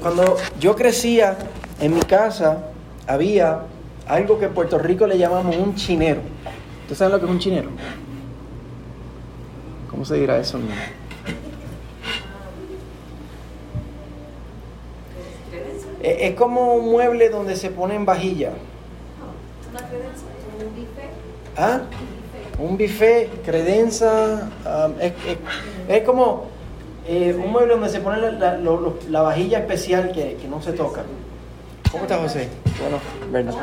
Cuando yo crecía, en mi casa había algo que en Puerto Rico le llamamos un chinero. ¿Ustedes saben lo que es un chinero? ¿Cómo se dirá eso? Eh, es como un mueble donde se ponen vajillas. ¿Ah? Un buffet, credenza. Um, es, como eh, un mueble donde se pone la, vajilla especial que, no se toca. ¿Cómo está José? Bueno, Bernardo.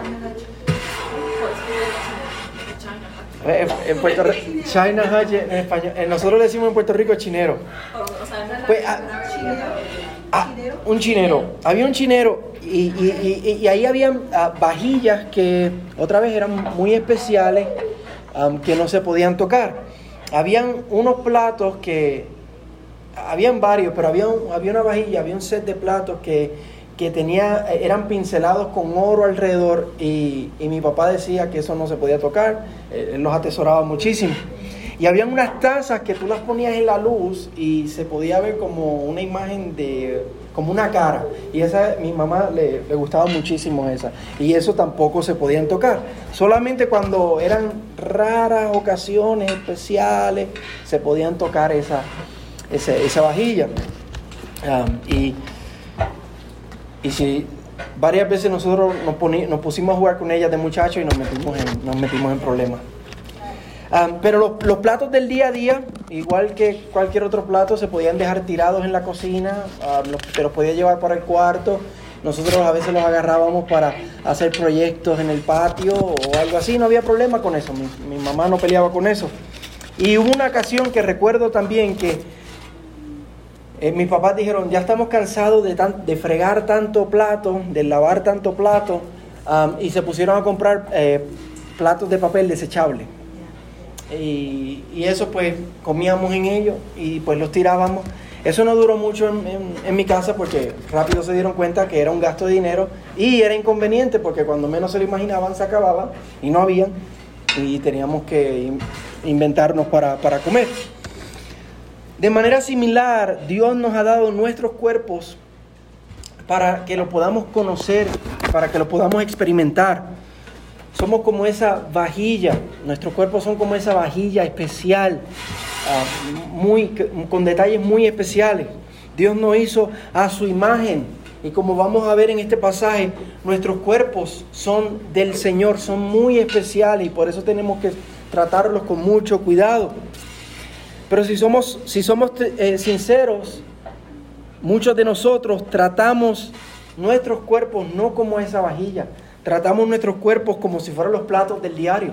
Eh, en, Puerto Rico, China en español. Nosotros le decimos en Puerto Rico chinero. Pues, ah, ah, un chinero. Había un chinero y, y, y, ahí habían ah, vajillas que otra vez eran muy especiales, que no se podían tocar. Habían unos platos que, habían varios, pero había, había una vajilla, había un set de platos que, que tenía, eran pincelados con oro alrededor y, y, mi papá decía que eso no se podía tocar, eh, él los atesoraba muchísimo. Y habían unas tazas que tú las ponías en la luz y se podía ver como una imagen de, como una cara. Y esa, mi mamá le, gustaba muchísimo esa. Y eso tampoco se podían tocar. Solamente cuando eran raras ocasiones especiales se podían tocar esa, esa, vajilla. y, y si varias veces nosotros nos, nos pusimos a jugar con ella de muchachos y nos metimos en, nos metimos en problemas. Pero los, platos del día a día, igual que cualquier otro plato, se podían dejar tirados en la cocina, uh, los, te los podías llevar para el cuarto. Nosotros a veces los agarrábamos para hacer proyectos en el patio o algo así, no había problema con eso, mi, mamá no peleaba con eso. Y hubo una ocasión que recuerdo también que eh, mis papás dijeron, ya estamos cansados de, de fregar tanto plato, de lavar tanto plato, y se pusieron a comprar eh, platos de papel desechable. Y, eso pues comíamos en ellos y pues los tirábamos. Eso no duró mucho en, mi casa porque rápido se dieron cuenta que era un gasto de dinero y era inconveniente porque cuando menos se lo imaginaban se acababan y no habían y teníamos que inventarnos para, para comer. De manera similar, Dios nos ha dado nuestros cuerpos para que lo podamos conocer, para que lo podamos experimentar. Somos como esa vajilla, nuestros cuerpos son como esa vajilla especial, ah, muy, con detalles muy especiales. Dios nos hizo a su imagen y como vamos a ver en este pasaje, nuestros cuerpos son del Señor, son muy especiales y por eso tenemos que tratarlos con mucho cuidado. Pero si somos, si somos eh, sinceros, muchos de nosotros tratamos nuestros cuerpos no como esa vajilla, Tratamos nuestros cuerpos como si fueran los platos del diario.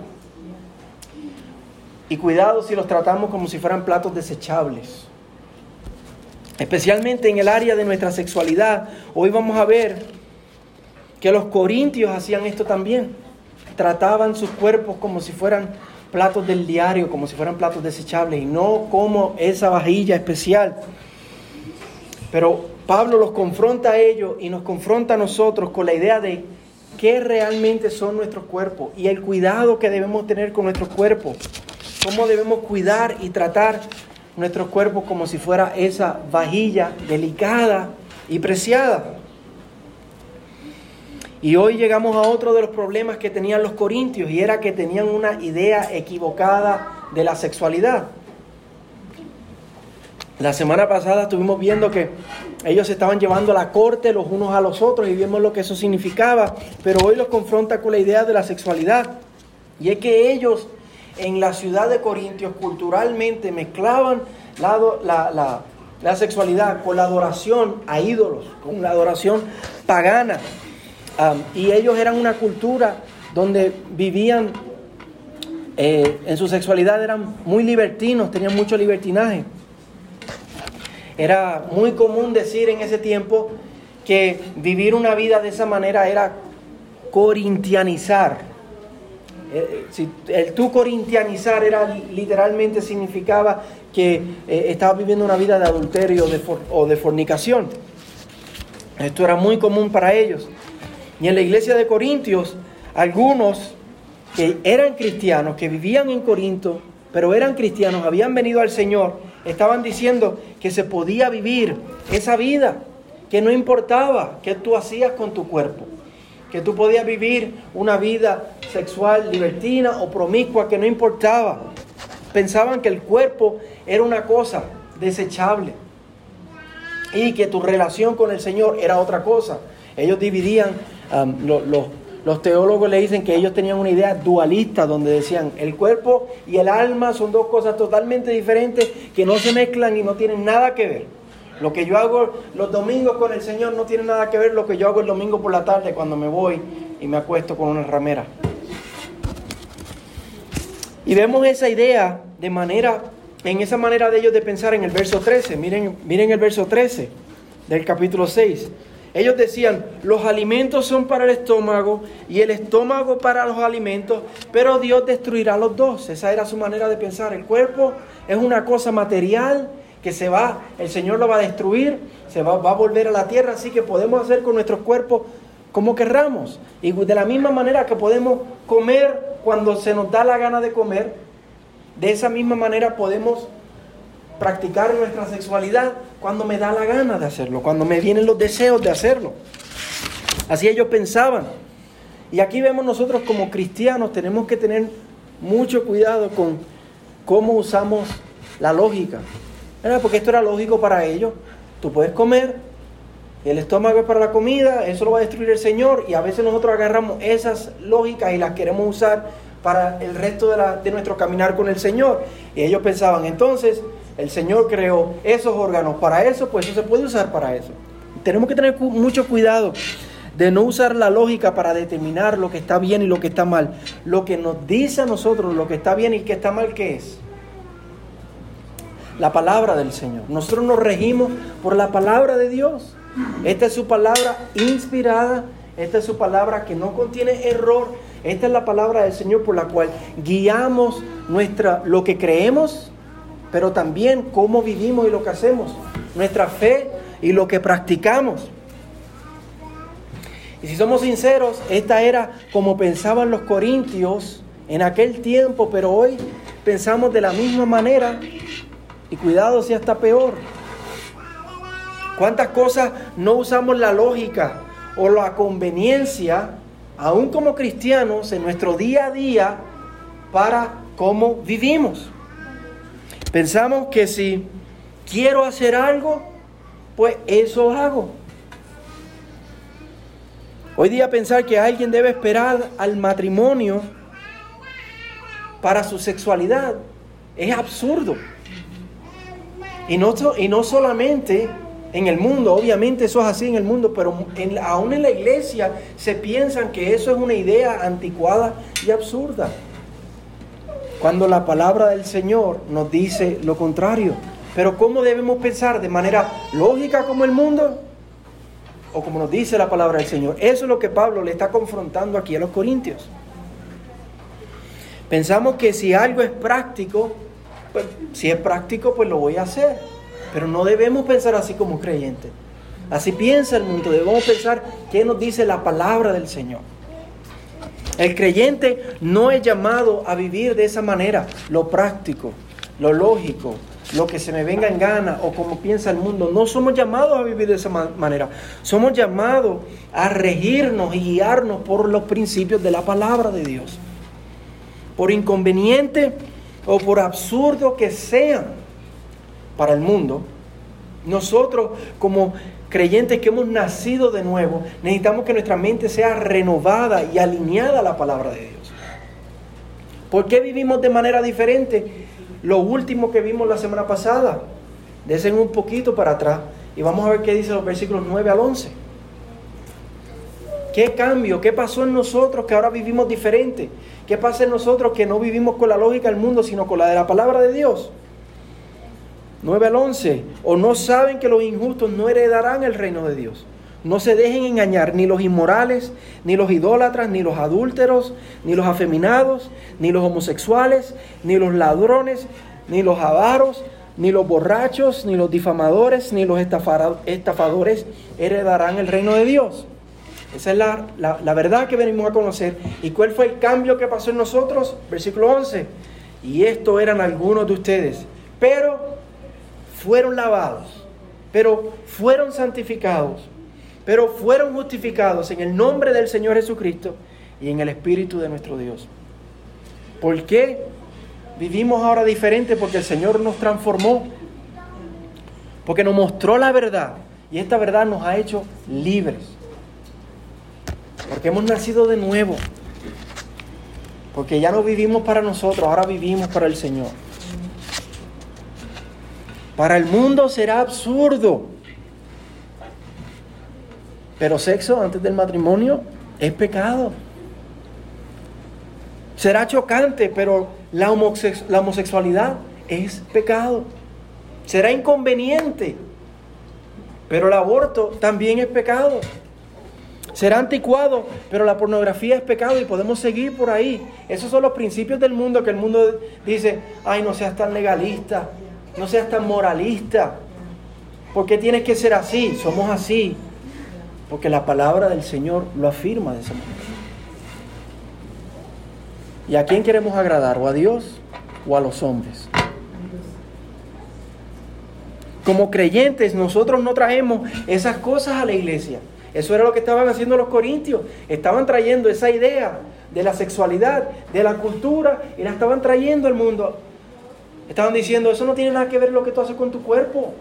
Y cuidado si los tratamos como si fueran platos desechables. Especialmente en el área de nuestra sexualidad. Hoy vamos a ver que los corintios hacían esto también. Trataban sus cuerpos como si fueran platos del diario, como si fueran platos desechables y no como esa vajilla especial. Pero Pablo los confronta a ellos y nos confronta a nosotros con la idea de qué realmente son nuestros cuerpos y el cuidado que debemos tener con nuestros cuerpos. Cómo debemos cuidar y tratar nuestros cuerpos como si fuera esa vajilla delicada y preciada. Y hoy llegamos a otro de los problemas que tenían los corintios y era que tenían una idea equivocada de la sexualidad. La semana pasada estuvimos viendo que ellos estaban llevando la corte los unos a los otros y vimos lo que eso significaba, pero hoy los confronta con la idea de la sexualidad. Y es que ellos en la ciudad de Corintios culturalmente mezclaban la, sexualidad con la adoración a ídolos, con la adoración pagana. Y ellos eran una cultura donde vivían eh, en su sexualidad, eran muy libertinos, tenían mucho libertinaje. Era muy común decir en ese tiempo que vivir una vida de esa manera era corintianizar. Eh, el tú corintianizar era literalmente significaba que eh, estabas viviendo una vida de adulterio o de fornicación. Esto era muy común para ellos. Y en la iglesia de Corintios, algunos que eran cristianos, que vivían en Corinto, pero eran cristianos, habían venido al Señor, estaban diciendo que se podía vivir esa vida, que no importaba qué tú hacías con tu cuerpo, que tú podías vivir una vida sexual libertina o promiscua, que no importaba. Pensaban que el cuerpo era una cosa desechable y que tu relación con el Señor era otra cosa. Ellos dividían, los teólogos le dicen que ellos tenían una idea dualista donde decían el cuerpo y el alma son dos cosas totalmente diferentes que no se mezclan y no tienen nada que ver. Lo que yo hago los domingos con el Señor no tiene nada que ver lo que yo hago el domingo por la tarde cuando me voy y me acuesto con una ramera. Y vemos esa idea de manera, en esa manera de ellos de pensar en el verso 13. Miren, miren el verso 13 del capítulo 6. Ellos decían, los alimentos son para el estómago y el estómago para los alimentos, pero Dios destruirá los dos. Esa era su manera de pensar. El cuerpo es una cosa material que se va, el Señor lo va a destruir, se va, va a volver a la tierra, así que podemos hacer con nuestros cuerpos como querramos. Y de la misma manera que podemos comer cuando se nos da la gana de comer, de esa misma manera podemos practicar nuestra sexualidad cuando me da la gana de hacerlo, cuando me vienen los deseos de hacerlo. Así ellos pensaban. Y aquí vemos nosotros como cristianos tenemos que tener mucho cuidado con cómo usamos la lógica. Porque esto era lógico para ellos. Tú puedes comer, el estómago es para la comida, eso lo va a destruir el Señor y a veces nosotros agarramos esas lógicas y las queremos usar para el resto de, de nuestro caminar con el Señor. Y ellos pensaban, entonces, el Señor creó esos órganos para eso, pues eso se puede usar para eso. Tenemos que tener mucho cuidado de no usar la lógica para determinar lo que está bien y lo que está mal. Lo que nos dice a nosotros lo que está bien y que está mal, ¿qué es? La palabra del Señor. Nosotros nos regimos por la palabra de Dios. Esta es su palabra inspirada, esta es su palabra que no contiene error. Esta es la palabra del Señor por la cual guiamos nuestra lo que creemos pero también cómo vivimos y lo que hacemos, nuestra fe y lo que practicamos. Y si somos sinceros, esta era como pensaban los corintios en aquel tiempo, pero hoy pensamos de la misma manera y cuidado si hasta peor. ¿Cuántas cosas no usamos la lógica o la conveniencia, aún como cristianos, en nuestro día a día para cómo vivimos? Pensamos que si quiero hacer algo, pues eso hago. Hoy día pensar que alguien debe esperar al matrimonio para su sexualidad es absurdo. Y no, y no solamente en el mundo, obviamente eso es así en el mundo, pero aún en la iglesia se piensan que eso es una idea anticuada y absurda. Cuando la palabra del Señor nos dice lo contrario. Pero ¿cómo debemos pensar? ¿De manera lógica como el mundo? ¿O como nos dice la palabra del Señor? Eso es lo que Pablo le está confrontando aquí a los corintios. Pensamos que si algo es práctico, pues si es práctico, pues lo voy a hacer. Pero no debemos pensar así como creyentes. Así piensa el mundo. Debemos pensar qué nos dice la palabra del Señor. El creyente no es llamado a vivir de esa manera, lo práctico, lo lógico, lo que se me venga en gana o como piensa el mundo. No somos llamados a vivir de esa manera. Somos llamados a regirnos y guiarnos por los principios de la palabra de Dios. Por inconveniente o por absurdo que sean para el mundo, nosotros como creyentes que hemos nacido de nuevo, necesitamos que nuestra mente sea renovada y alineada a la palabra de Dios. ¿Por qué vivimos de manera diferente? Lo último que vimos la semana pasada. Desen un poquito para atrás y vamos a ver qué dice los versículos 9 al 11. ¿Qué cambio? ¿Qué pasó en nosotros que ahora vivimos diferente? ¿Qué pasa en nosotros que no vivimos con la lógica del mundo, sino con la de la palabra de Dios? 9 al 11. O no saben que los injustos no heredarán el reino de Dios. No se dejen engañar ni los inmorales, ni los idólatras, ni los adúlteros, ni los afeminados, ni los homosexuales, ni los ladrones, ni los avaros, ni los borrachos, ni los difamadores, ni los estafadores heredarán el reino de Dios. Esa es la, la, la, verdad que venimos a conocer. ¿Y cuál fue el cambio que pasó en nosotros? Versículo 11. Y esto eran algunos de ustedes. Pero fueron lavados, pero fueron santificados, pero fueron justificados en el nombre del Señor Jesucristo y en el Espíritu de nuestro Dios. ¿Por qué vivimos ahora diferente? Porque el Señor nos transformó, porque nos mostró la verdad y esta verdad nos ha hecho libres, porque hemos nacido de nuevo, porque ya no vivimos para nosotros, ahora vivimos para el Señor. Para el mundo será absurdo. Pero sexo antes del matrimonio es pecado. Será chocante, pero la, homosexualidad es pecado. Será inconveniente, pero el aborto también es pecado. Será anticuado, pero la pornografía es pecado y podemos seguir por ahí. Esos son los principios del mundo que el mundo dice, ay, no seas tan legalista, no seas tan moralista. ¿Por qué tienes que ser así? Somos así. Porque la palabra del Señor lo afirma de esa manera. ¿Y a quién queremos agradar? ¿O a Dios o a los hombres? Como creyentes nosotros no traemos esas cosas a la iglesia. Eso era lo que estaban haciendo los corintios. Estaban trayendo esa idea de la sexualidad, de la cultura, y la estaban trayendo al mundo. Estaban diciendo, eso no tiene nada que ver lo que tú haces con tu cuerpo.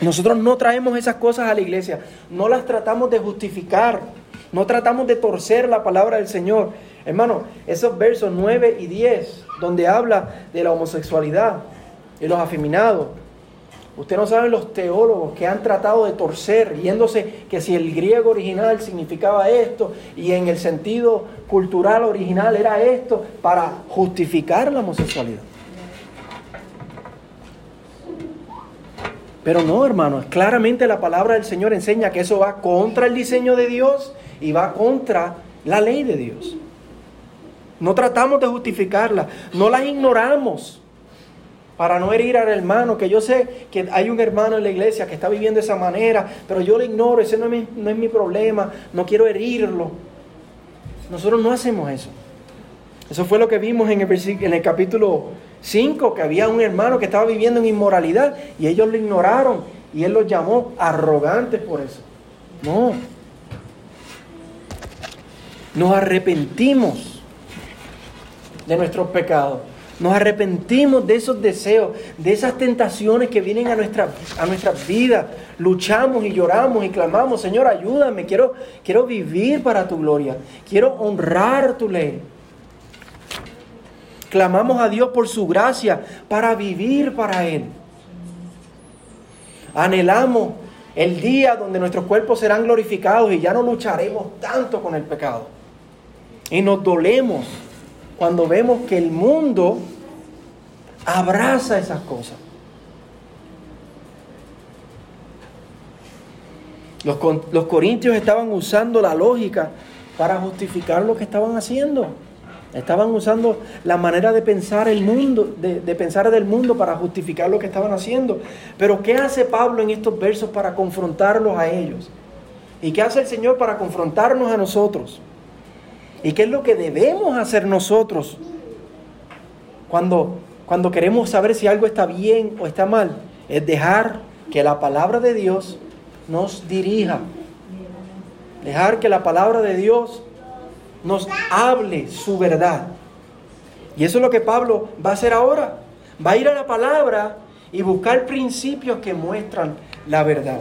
Nosotros no traemos esas cosas a la iglesia, no las tratamos de justificar, no tratamos de torcer la palabra del Señor. Hermano, esos versos 9 y 10, donde habla de la homosexualidad y los afeminados, Usted no sabe los teólogos que han tratado de torcer, yéndose que si el griego original significaba esto y en el sentido cultural original era esto, para justificar la homosexualidad. Pero no, hermanos, claramente la palabra del Señor enseña que eso va contra el diseño de Dios y va contra la ley de Dios. No tratamos de justificarla, no las ignoramos para no herir al hermano, que yo sé que hay un hermano en la iglesia que está viviendo de esa manera, pero yo lo ignoro, ese no es mi, mi problema, no quiero herirlo. Nosotros no hacemos eso. Eso fue lo que vimos en el, en el capítulo 5, que había un hermano que estaba viviendo en inmoralidad y ellos lo ignoraron y él los llamó arrogantes por eso. No. Nos arrepentimos de nuestros pecados. Nos arrepentimos de esos deseos, de esas tentaciones que vienen a, nuestra, a vidas. Luchamos y lloramos y clamamos, Señor, ayúdame, quiero, quiero vivir para tu gloria, quiero honrar tu ley. Clamamos a Dios por su gracia para vivir para Él. Anhelamos el día donde nuestros cuerpos serán glorificados y ya no lucharemos tanto con el pecado. Y nos dolemos cuando vemos que el mundo abraza esas cosas. Los, los, corintios estaban usando la lógica para justificar lo que estaban haciendo. Estaban usando la manera de pensar el mundo, de, de, pensar del mundo para justificar lo que estaban haciendo. Pero ¿qué hace Pablo en estos versos para confrontarlos a ellos? ¿Y qué hace el Señor para confrontarnos a nosotros? ¿Y qué es lo que debemos hacer nosotros cuando, cuando queremos saber si algo está bien o está mal? Es dejar que la palabra de Dios nos dirija. Dejar que la palabra de Dios nos hable su verdad. Y eso es lo que Pablo va a hacer ahora. Va a ir a la palabra y buscar principios que muestran la verdad.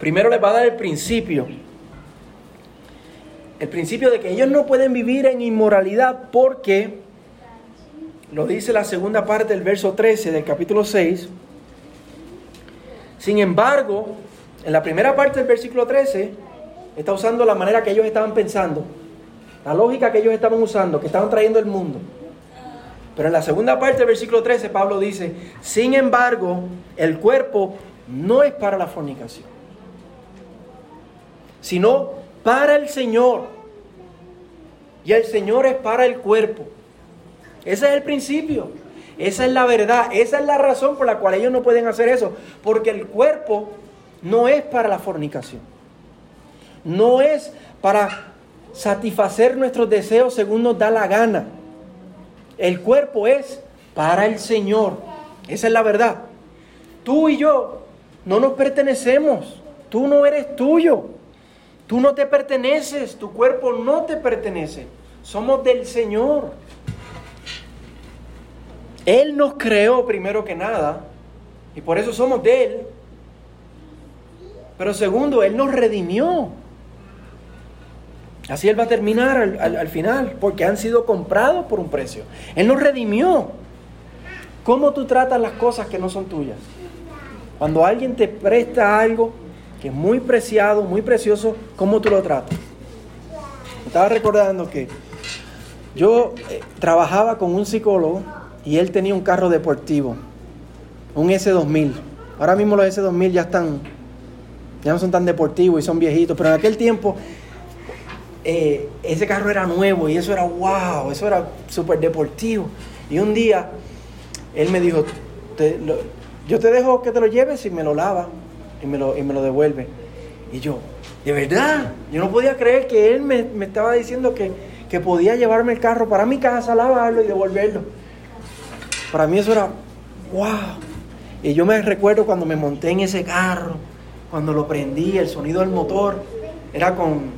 Primero les va a dar el principio el principio de que ellos no pueden vivir en inmoralidad porque, lo dice la segunda parte del verso 13 del capítulo 6, sin embargo, en la primera parte del versículo 13, está usando la manera que ellos estaban pensando, la lógica que ellos estaban usando, que estaban trayendo el mundo. Pero en la segunda parte del versículo 13, Pablo dice, sin embargo, el cuerpo no es para la fornicación, sino para el Señor. Y el Señor es para el cuerpo. Ese es el principio. Esa es la verdad. Esa es la razón por la cual ellos no pueden hacer eso. Porque el cuerpo no es para la fornicación. No es para satisfacer nuestros deseos según nos da la gana. El cuerpo es para el Señor. Esa es la verdad. Tú y yo no nos pertenecemos. Tú no eres tuyo. Tú no te perteneces. Tu cuerpo no te pertenece. Somos del Señor. Él nos creó primero que nada y por eso somos de Él. Pero segundo, Él nos redimió. Así Él va a terminar al, final, porque han sido comprados por un precio. Él nos redimió. ¿Cómo tú tratas las cosas que no son tuyas? Cuando alguien te presta algo es muy preciado, muy precioso, ¿cómo tú lo tratas? Estaba recordando que yo eh, trabajaba con un psicólogo y él tenía un carro deportivo, un S2000. Ahora mismo los S2000 ya están, ya no son tan deportivos y son viejitos, pero en aquel tiempo eh, ese carro era nuevo y eso era wow, eso era súper deportivo. Y un día él me dijo, yo te dejo que te lo lleves y me lo lava y me lo, y me lo devuelve. Y yo, de verdad, yo no podía creer que él me, me estaba diciendo que, que podía llevarme el carro para mi casa, lavarlo y devolverlo. Para mí eso era, wow. Y yo me recuerdo cuando me monté en ese carro, cuando lo prendí, el sonido del motor era con,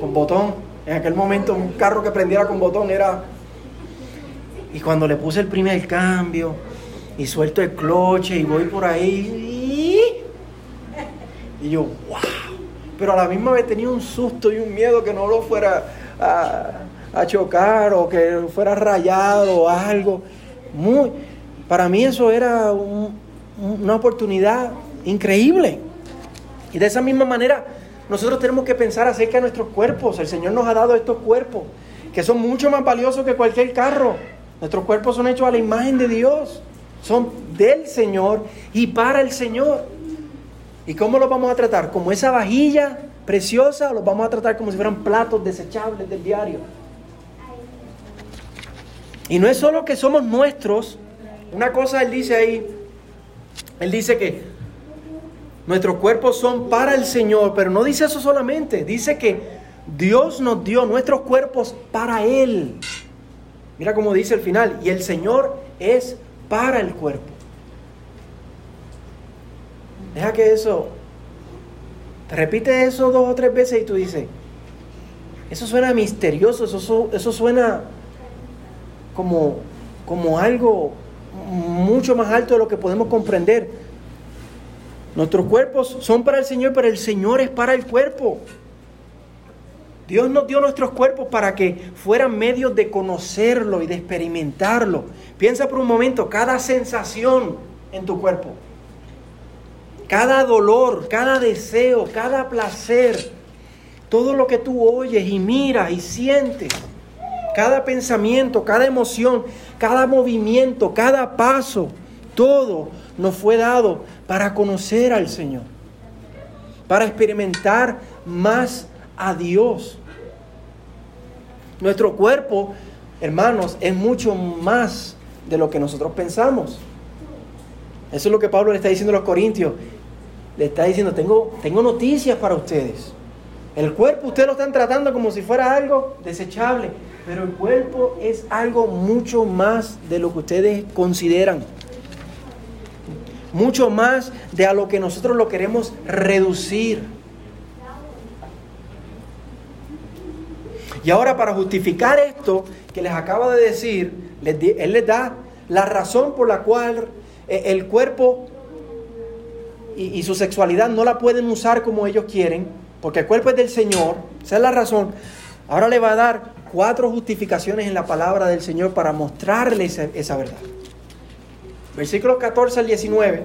con botón. En aquel momento un carro que prendiera con botón era... Y cuando le puse el primer cambio y suelto el cloche y voy por ahí... Y yo, wow. Pero a la misma vez tenía un susto y un miedo que no lo fuera a, chocar o que fuera rayado o algo. Muy, para mí eso era una oportunidad increíble. Y de esa misma manera, nosotros tenemos que pensar acerca de nuestros cuerpos. El Señor nos ha dado estos cuerpos, que son mucho más valiosos que cualquier carro. Nuestros cuerpos son hechos a la imagen de Dios. Son del Señor y para el Señor. ¿Y cómo los vamos a tratar? ¿Como esa vajilla preciosa o los vamos a tratar como si fueran platos desechables del diario? Y no es solo que somos nuestros, una cosa él dice ahí, él dice que nuestros cuerpos son para el Señor, pero no dice eso solamente, dice que Dios nos dio nuestros cuerpos para Él. Mira cómo dice el final, y el Señor es para el cuerpo. Deja que eso, te repite eso dos o tres veces y tú dices, eso suena misterioso, eso, eso suena como, como algo mucho más alto de lo que podemos comprender. Nuestros cuerpos son para el Señor, pero el Señor es para el cuerpo. Dios nos dio nuestros cuerpos para que fueran medios de conocerlo y de experimentarlo. Piensa por un momento cada sensación en tu cuerpo, cada dolor, cada deseo, cada placer, todo lo que tú oyes y miras y sientes cada pensamiento, cada emoción, cada movimiento, cada paso, todo nos fue dado para conocer al Señor, para experimentar más a Dios. Nuestro cuerpo, hermanos, es mucho más de lo que nosotros pensamos. Eso es lo que Pablo le está diciendo a los corintios. Le está diciendo, tengo, tengo noticias para ustedes. El cuerpo ustedes lo están tratando como si fuera algo desechable. Pero el cuerpo es algo mucho más de lo que ustedes consideran. Mucho más de a lo que nosotros lo queremos reducir. Y ahora para justificar esto que les acabo de decir, Él les da la razón por la cual el cuerpo y, su sexualidad no la pueden usar como ellos quieren, porque el cuerpo es del Señor, esa es la razón. Ahora le va a dar cuatro justificaciones en la palabra del Señor para mostrarles esa, verdad. Versículos 14 al 19,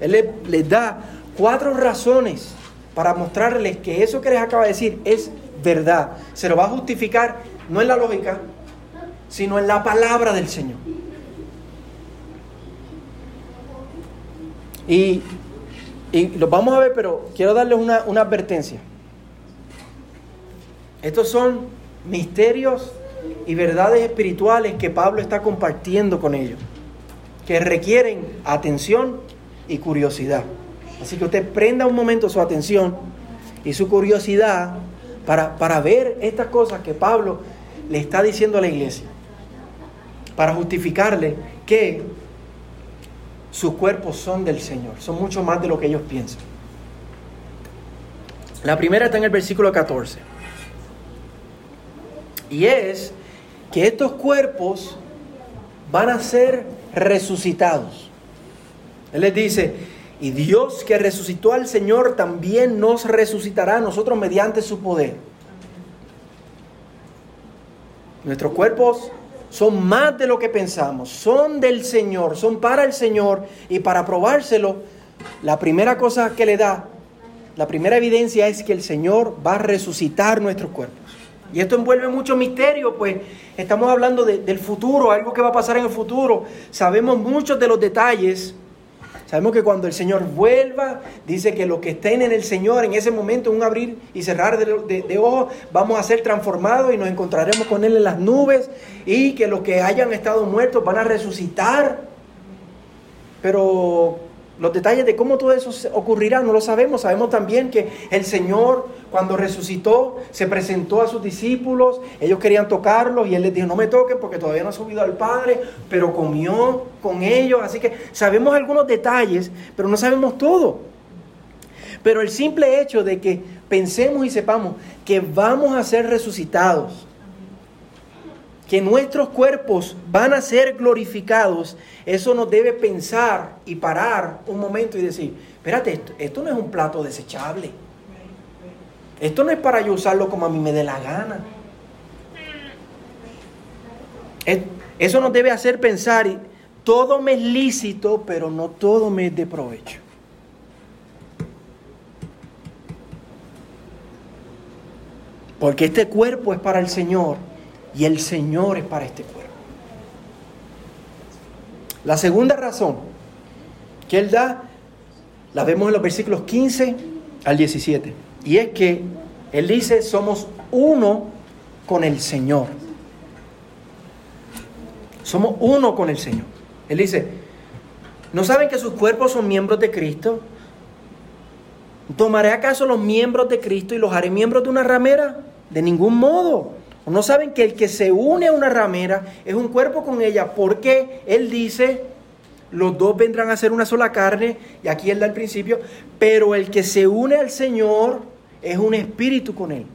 Él les, da cuatro razones para mostrarles que eso que les acaba de decir es verdad. Se lo va a justificar no en la lógica, sino en la palabra del Señor. Y, y lo vamos a ver, pero quiero darles una, una advertencia. Estos son misterios y verdades espirituales que Pablo está compartiendo con ellos, que requieren atención y curiosidad. Así que usted prenda un momento su atención y su curiosidad para, para ver estas cosas que Pablo le está diciendo a la iglesia, para justificarle que sus cuerpos son del Señor, son mucho más de lo que ellos piensan. La primera está en el versículo 14. Y es que estos cuerpos van a ser resucitados. Él les dice, y Dios que resucitó al Señor también nos resucitará a nosotros mediante su poder. Nuestros cuerpos son más de lo que pensamos, son del Señor, son para el Señor y para probárselo, la primera cosa que le da, la primera evidencia es que el Señor va a resucitar nuestros cuerpos. Y esto envuelve mucho misterio, pues estamos hablando del futuro, algo que va a pasar en el futuro. Sabemos muchos de los detalles, Sabemos que cuando el Señor vuelva, dice que los que estén en el Señor en ese momento, un abrir y cerrar de, ojos, vamos a ser transformados y nos encontraremos con Él en las nubes y que los que hayan estado muertos van a resucitar. Pero los detalles de cómo todo eso ocurrirá no lo sabemos. Sabemos también que el Señor cuando resucitó se presentó a sus discípulos. Ellos querían tocarlos y Él les dijo, no me toquen porque todavía no ha subido al Padre, pero comió con ellos. Así que sabemos algunos detalles, pero no sabemos todo. Pero el simple hecho de que pensemos y sepamos que vamos a ser resucitados que nuestros cuerpos van a ser glorificados, eso nos debe pensar y parar un momento y decir, espérate, esto, no es un plato desechable. Esto no es para yo usarlo como a mí me dé la gana. Eso nos debe hacer pensar, todo me es lícito, pero no todo me es de provecho. Porque este cuerpo es para el Señor y el Señor es para este cuerpo. La segunda razón que Él da, la vemos en los versículos 15 al 17. Y es que Él dice, somos uno con el Señor. Somos uno con el Señor. Él dice, ¿no saben que sus cuerpos son miembros de Cristo? ¿Tomaré acaso los miembros de Cristo y los haré miembros de una ramera? De ningún modo. ¿No saben que el que se une a una ramera es un cuerpo con ella? Porque Él dice, los dos vendrán a ser una sola carne, y aquí Él da el principio, pero el que se une al Señor es un espíritu con Él.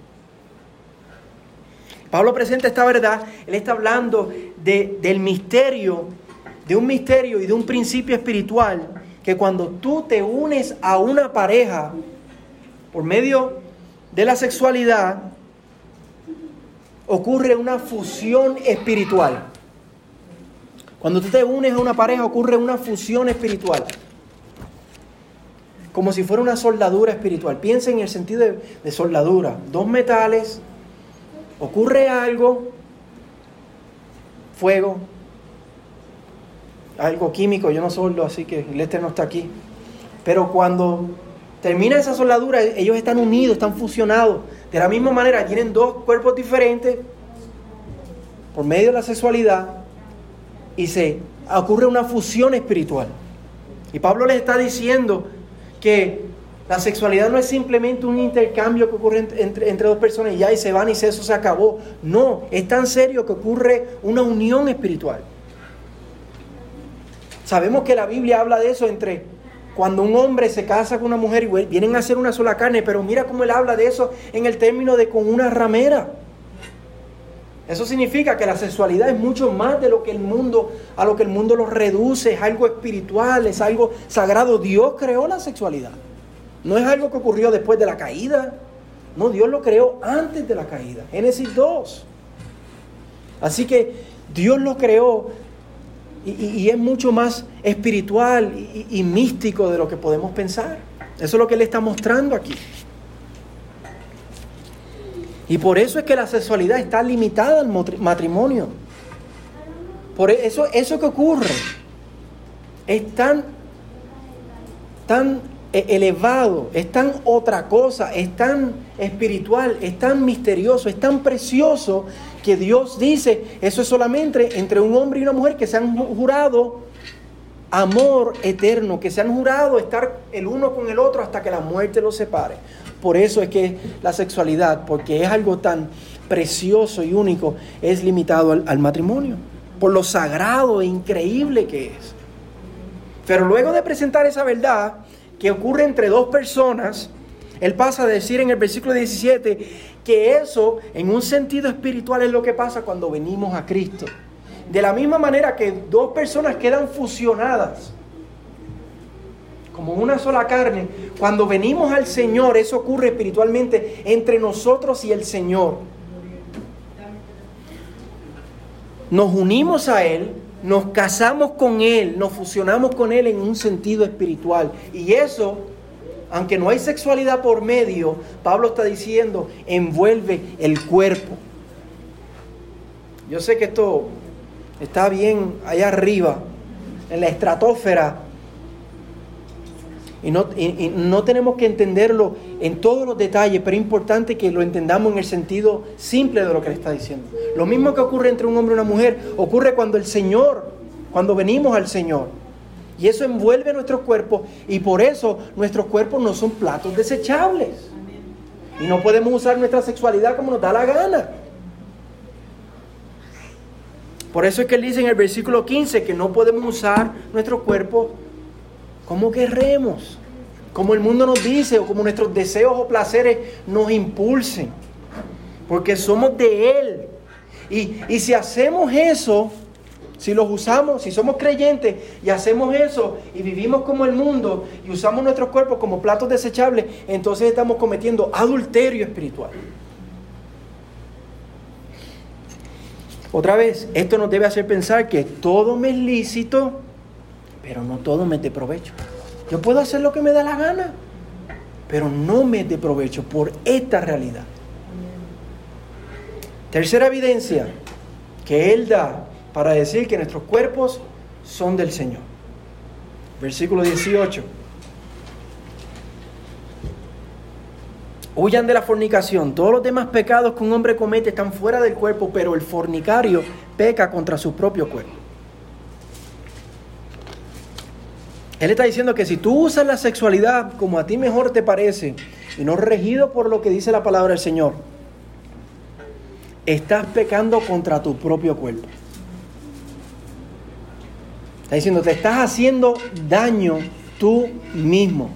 Pablo presenta esta verdad, Él está hablando de, del misterio, de un misterio y de un principio espiritual, que cuando tú te unes a una pareja por medio de la sexualidad, ocurre una fusión espiritual. Cuando tú te unes a una pareja ocurre una fusión espiritual. Como si fuera una soldadura espiritual. Piensa en el sentido de, soldadura. Dos metales, ocurre algo, fuego, algo químico, yo no soldo, así que Lester no está aquí. Pero cuando termina esa soldadura, ellos están unidos, están fusionados. De la misma manera, tienen dos cuerpos diferentes por medio de la sexualidad y se ocurre una fusión espiritual. Y Pablo les está diciendo que la sexualidad no es simplemente un intercambio que ocurre entre, entre, dos personas y ya y se van y eso se acabó. No, es tan serio que ocurre una unión espiritual. Sabemos que la Biblia habla de eso entre cuando un hombre se casa con una mujer y vienen a ser una sola carne, pero mira cómo él habla de eso en el término de con una ramera. Eso significa que la sexualidad es mucho más de lo que el mundo, a lo que el mundo lo reduce, es algo espiritual, es algo sagrado. Dios creó la sexualidad. No es algo que ocurrió después de la caída. No, Dios lo creó antes de la caída. Génesis 2. Así que Dios lo creó y, es mucho más espiritual y, místico de lo que podemos pensar. Eso es lo que Él está mostrando aquí. Y por eso es que la sexualidad está limitada al matrimonio. Por eso, eso que ocurre es tan, tan e, elevado, es tan otra cosa, es tan espiritual, es tan misterioso, es tan precioso que Dios dice, eso es solamente entre un hombre y una mujer que se han jurado amor eterno, que se han jurado estar el uno con el otro hasta que la muerte los separe. Por eso es que la sexualidad, porque es algo tan precioso y único, es limitado al, al matrimonio, por lo sagrado e increíble que es. Pero luego de presentar esa verdad que ocurre entre dos personas, él pasa a decir en el versículo 17 que eso en un sentido espiritual es lo que pasa cuando venimos a Cristo. De la misma manera que dos personas quedan fusionadas como una sola carne, cuando venimos al Señor, eso ocurre espiritualmente entre nosotros y el Señor. Nos unimos a Él, nos casamos con Él, nos fusionamos con Él en un sentido espiritual. Y eso, aunque no hay sexualidad por medio, Pablo está diciendo, envuelve el cuerpo. Yo sé que esto está bien allá arriba, en la estratosfera, y no, no, tenemos que entenderlo en todos los detalles, pero es importante que lo entendamos en el sentido simple de lo que le está diciendo. Lo mismo que ocurre entre un hombre y una mujer, ocurre cuando el Señor, cuando venimos al Señor. Y eso envuelve nuestros cuerpos y por eso nuestros cuerpos no son platos desechables. Y no podemos usar nuestra sexualidad como nos da la gana. Por eso es que él dice en el versículo 15 que no podemos usar nuestros cuerpos como querremos, como el mundo nos dice o como nuestros deseos o placeres nos impulsen, porque somos de Él. Y, y si hacemos eso, si los usamos, si somos creyentes y hacemos eso y vivimos como el mundo y usamos nuestros cuerpos como platos desechables, entonces estamos cometiendo adulterio espiritual. Otra vez, esto nos debe hacer pensar que todo me es lícito, pero no todo me de provecho. Yo puedo hacer lo que me da la gana, pero no me de provecho por esta realidad. Tercera evidencia que Él da para decir que nuestros cuerpos son del Señor. Versículo 18. Huyan de la fornicación. Todos los demás pecados que un hombre comete están fuera del cuerpo, pero el fornicario peca contra su propio cuerpo. Él está diciendo que si tú usas la sexualidad como a ti mejor te parece y no regido por lo que dice la palabra del Señor, estás pecando contra tu propio cuerpo. Está diciendo, te estás haciendo daño tú mismo.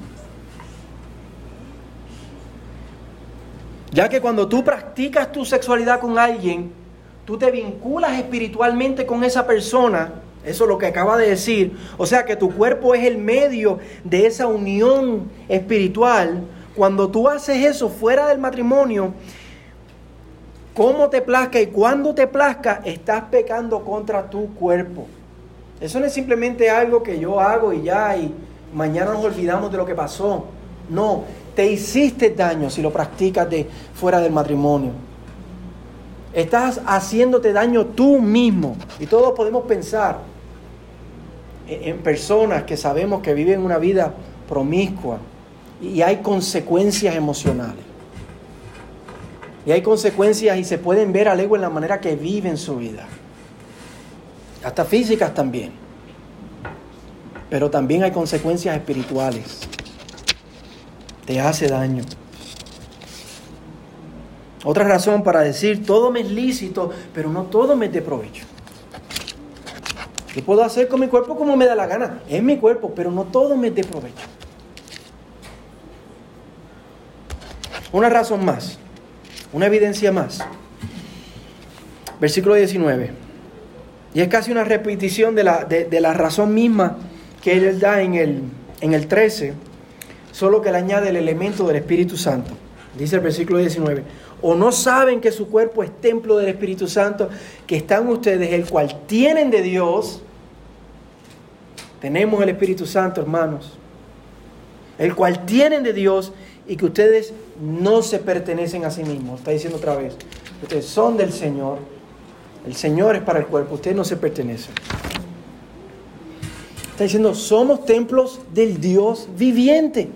Ya que cuando tú practicas tu sexualidad con alguien, tú te vinculas espiritualmente con esa persona eso es lo que acaba de decir. O sea que tu cuerpo es el medio de esa unión espiritual. Cuando tú haces eso fuera del matrimonio, como te plazca y cuando te plazca, estás pecando contra tu cuerpo. Eso no es simplemente algo que yo hago y ya, y mañana nos olvidamos de lo que pasó. No, te hiciste daño si lo practicas de fuera del matrimonio. Estás haciéndote daño tú mismo. Y todos podemos pensar en personas que sabemos que viven una vida promiscua y hay consecuencias emocionales. Y hay consecuencias y se pueden ver al ego en la manera que viven su vida. Hasta físicas también. Pero también hay consecuencias espirituales. Te hace daño. Otra razón para decir, todo me es lícito, pero no todo me es de provecho. Puedo hacer con mi cuerpo como me da la gana. Es mi cuerpo, pero no todo me de provecho. Una razón más, una evidencia más. Versículo 19. Y es casi una repetición de la, de, la razón misma que él da en el, en el 13, solo que le añade el elemento del Espíritu Santo. Dice el versículo 19 o no saben que su cuerpo es templo del Espíritu Santo, que están ustedes, el cual tienen de Dios. Tenemos el Espíritu Santo, hermanos. El cual tienen de Dios y que ustedes no se pertenecen a sí mismos. Está diciendo otra vez. Ustedes son del Señor. El Señor es para el cuerpo. Ustedes no se pertenecen. Está diciendo, somos templos del Dios viviente.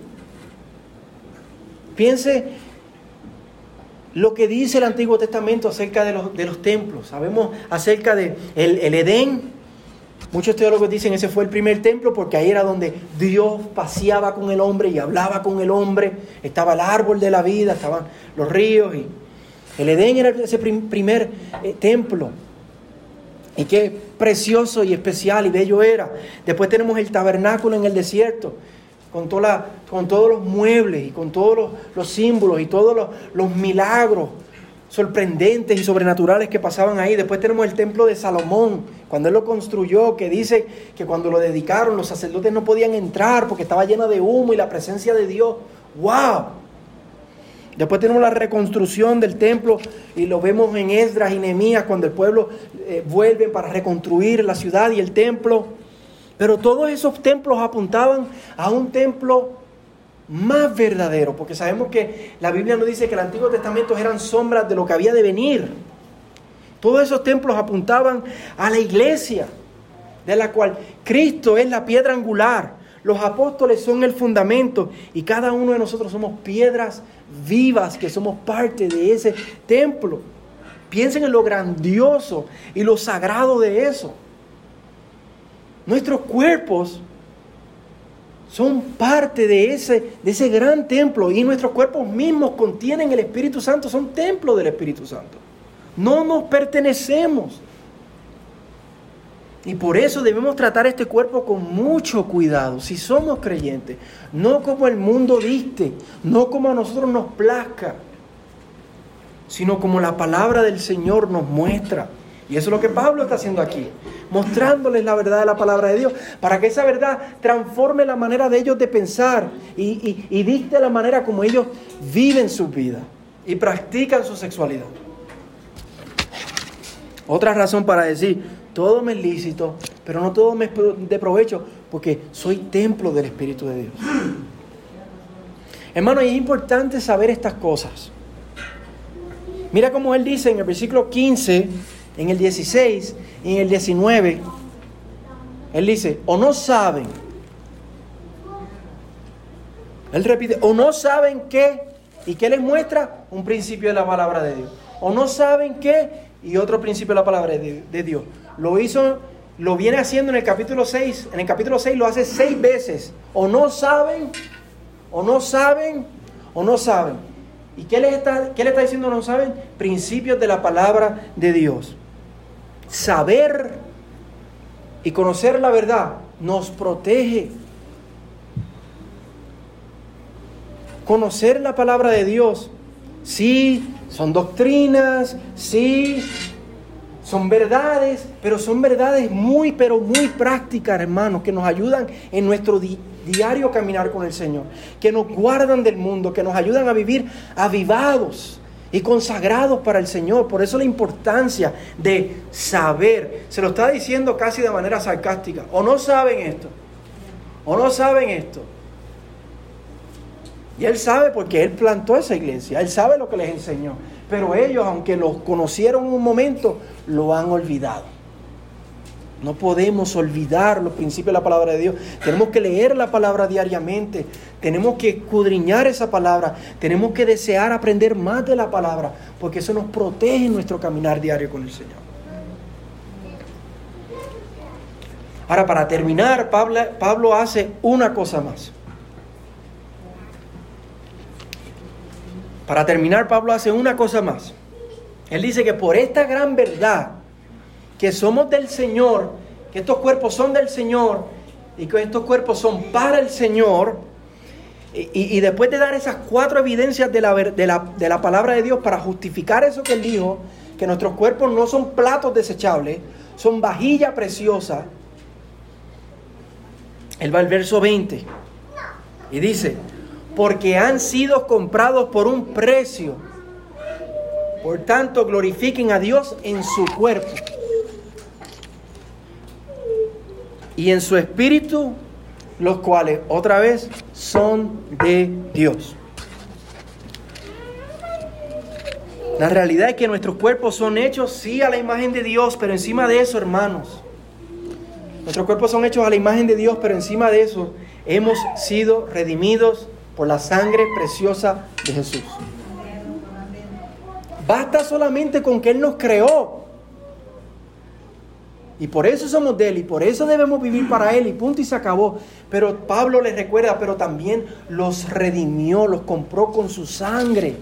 Piense lo que dice el Antiguo Testamento acerca de los, de los templos. Sabemos acerca de el, Edén. Muchos teólogos dicen ese fue el primer templo porque ahí era donde Dios paseaba con el hombre y hablaba con el hombre. Estaba el árbol de la vida, estaban los ríos. Y el Edén era ese primer eh, templo. Y qué precioso y especial y bello era. Después tenemos el tabernáculo en el desierto, con, toda con todos los muebles y con todos los, símbolos y todos los, los milagros sorprendentes y sobrenaturales que pasaban ahí. Después tenemos el templo de Salomón, cuando él lo construyó, que dice que cuando lo dedicaron los sacerdotes no podían entrar porque estaba lleno de humo y la presencia de Dios. ¡Wow! Después tenemos la reconstrucción del templo y lo vemos en Esdras y Nehemías cuando el pueblo eh, vuelve para reconstruir la ciudad y el templo. Pero todos esos templos apuntaban a un templo más verdadero, porque sabemos que la Biblia nos dice que el Antiguo Testamento eran sombras de lo que había de venir. Todos esos templos apuntaban a la iglesia, de la cual Cristo es la piedra angular, los apóstoles son el fundamento y cada uno de nosotros somos piedras vivas que somos parte de ese templo. Piensen en lo grandioso y lo sagrado de eso. Nuestros cuerpos son parte de ese, de ese gran templo y nuestros cuerpos mismos contienen el Espíritu Santo, son templo del Espíritu Santo. No nos pertenecemos. Y por eso debemos tratar este cuerpo con mucho cuidado, si somos creyentes, no como el mundo diste, no como a nosotros nos plazca, sino como la palabra del Señor nos muestra. Y eso es lo que Pablo está haciendo aquí, mostrándoles la verdad de la palabra de Dios, para que esa verdad transforme la manera de ellos de pensar y, y, dicte la manera como ellos viven su vida y practican su sexualidad. Otra razón para decir, todo me es lícito, pero no todo me es de provecho, porque soy templo del Espíritu de Dios. Hermano, y es importante saber estas cosas. Mira cómo él dice en el versículo 15, en el 16 y en el 19. Él dice, o no saben. Él repite, o no saben qué. ¿Y qué les muestra? Un principio de la palabra de Dios. O no saben qué y otro principio de la palabra de, Dios. Lo hizo, lo viene haciendo en el capítulo 6. En el capítulo 6 lo hace seis veces. O no saben, o no saben, o no saben. ¿Y qué le está, qué le está diciendo no saben? Principios de la palabra de Dios. Saber y conocer la verdad nos protege. Conocer la palabra de Dios, sí, son doctrinas, sí, son verdades, pero son verdades muy, pero muy prácticas, hermanos, que nos ayudan en nuestro diario caminar con el Señor, que nos guardan del mundo, que nos ayudan a vivir avivados y consagrados para el Señor. Por eso la importancia de saber. Se lo está diciendo casi de manera sarcástica. O no saben esto. O no saben esto. Y él sabe porque él plantó esa iglesia. Él sabe lo que les enseñó. Pero ellos, aunque los conocieron un momento, lo han olvidado. No podemos olvidar los principios de la palabra de Dios. Tenemos que leer la palabra diariamente. Tenemos que escudriñar esa palabra. Tenemos que desear aprender más de la palabra. Porque eso nos protege en nuestro caminar diario con el Señor. Ahora, para terminar, Pablo, Pablo hace una cosa más. Para terminar, Pablo hace una cosa más. Él dice que por esta gran verdad, que somos del Señor, que estos cuerpos son del Señor y que estos cuerpos son para el Señor, y, después de dar esas cuatro evidencias de la, de, la, de la palabra de Dios para justificar eso que él dijo, que nuestros cuerpos no son platos desechables, son vajilla preciosa, él va al verso 20 y dice, porque han sido comprados por un precio. Por tanto, glorifiquen a Dios en su cuerpo y en su espíritu, los cuales otra vez son de Dios. La realidad es que nuestros cuerpos son hechos, sí, a la imagen de Dios, pero encima de eso, hermanos, nuestros cuerpos son hechos a la imagen de Dios, pero encima de eso hemos sido redimidos por la sangre preciosa de Jesús. Basta solamente con que Él nos creó. Y por eso somos de Él y por eso debemos vivir para Él y punto y se acabó. Pero Pablo les recuerda, pero también los redimió, los compró con su sangre.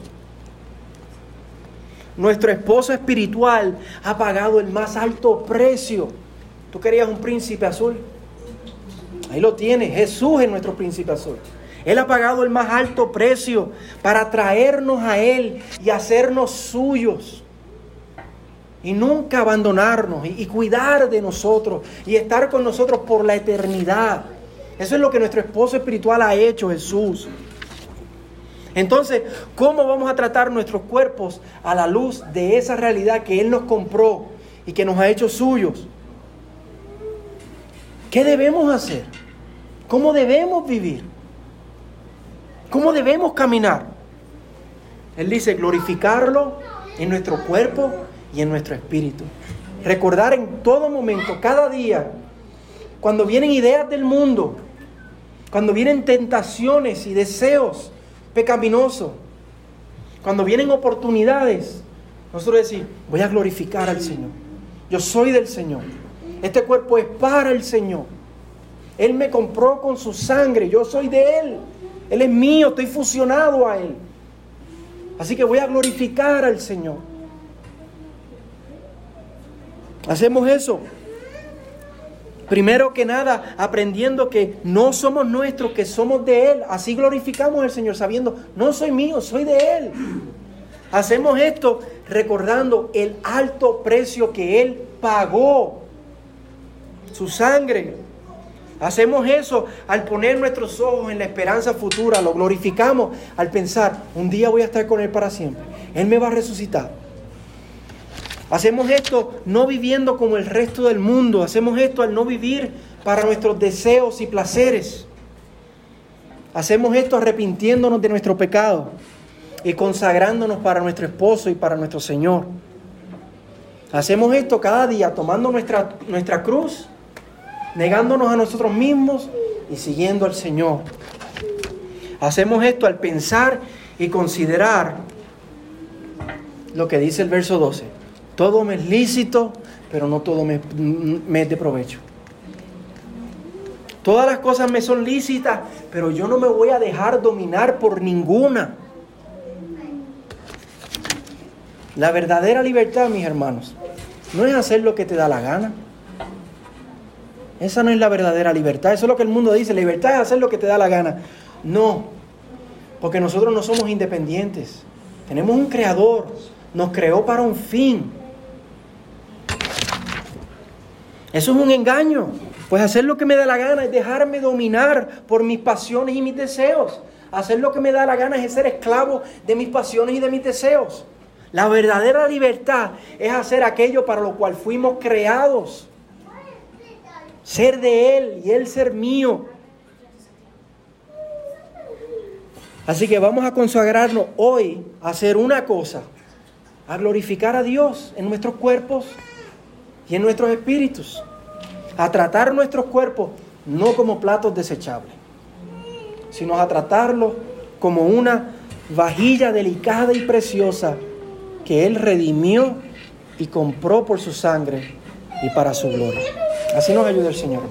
nuestro esposo espiritual ha pagado el más alto precio. ¿Tú querías un príncipe azul? Ahí lo tienes, Jesús es nuestro príncipe azul. Él ha pagado el más alto precio para traernos a Él y hacernos suyos. Y nunca abandonarnos y, cuidar de nosotros y estar con nosotros por la eternidad. Eso es lo que nuestro esposo espiritual ha hecho, Jesús. Entonces, ¿cómo vamos a tratar nuestros cuerpos a la luz de esa realidad que Él nos compró y que nos ha hecho suyos? ¿Qué debemos hacer? ¿Cómo debemos vivir? ¿Cómo debemos caminar? Él dice glorificarlo en nuestro cuerpo y en nuestro espíritu. Recordar en todo momento, cada día, cuando vienen ideas del mundo, cuando vienen tentaciones y deseos pecaminosos, cuando vienen oportunidades, nosotros decimos, voy a glorificar al Señor. Yo soy del Señor. Este cuerpo es para el Señor. Él me compró con su sangre, yo soy de Él. Él es mío, estoy fusionado a Él. Así que voy a glorificar al Señor. Hacemos eso. Primero que nada, aprendiendo que no somos nuestros, que somos de Él. Así glorificamos al Señor, sabiendo, no soy mío, soy de Él. Hacemos esto recordando el alto precio que Él pagó. Su sangre. Hacemos eso al poner nuestros ojos en la esperanza futura, lo glorificamos al pensar, un día voy a estar con Él para siempre, Él me va a resucitar. Hacemos esto no viviendo como el resto del mundo, hacemos esto al no vivir para nuestros deseos y placeres. Hacemos esto arrepintiéndonos de nuestro pecado y consagrándonos para nuestro esposo y para nuestro Señor. Hacemos esto cada día tomando nuestra, nuestra cruz negándonos a nosotros mismos y siguiendo al Señor. Hacemos esto al pensar y considerar lo que dice el verso 12. Todo me es lícito, pero no todo me, me es de provecho. Todas las cosas me son lícitas, pero yo no me voy a dejar dominar por ninguna. La verdadera libertad, mis hermanos, no es hacer lo que te da la gana. Esa no es la verdadera libertad. Eso es lo que el mundo dice. Libertad es hacer lo que te da la gana. No, porque nosotros no somos independientes. Tenemos un creador. Nos creó para un fin. Eso es un engaño. Pues hacer lo que me da la gana es dejarme dominar por mis pasiones y mis deseos. Hacer lo que me da la gana es ser esclavo de mis pasiones y de mis deseos. La verdadera libertad es hacer aquello para lo cual fuimos creados ser de Él y Él ser mío. Así que vamos a consagrarnos hoy a hacer una cosa, a glorificar a Dios en nuestros cuerpos y en nuestros espíritus, a tratar nuestros cuerpos no como platos desechables, sino a tratarlos como una vajilla delicada y preciosa que Él redimió y compró por su sangre y para su gloria. Así nos ayuda el Señor.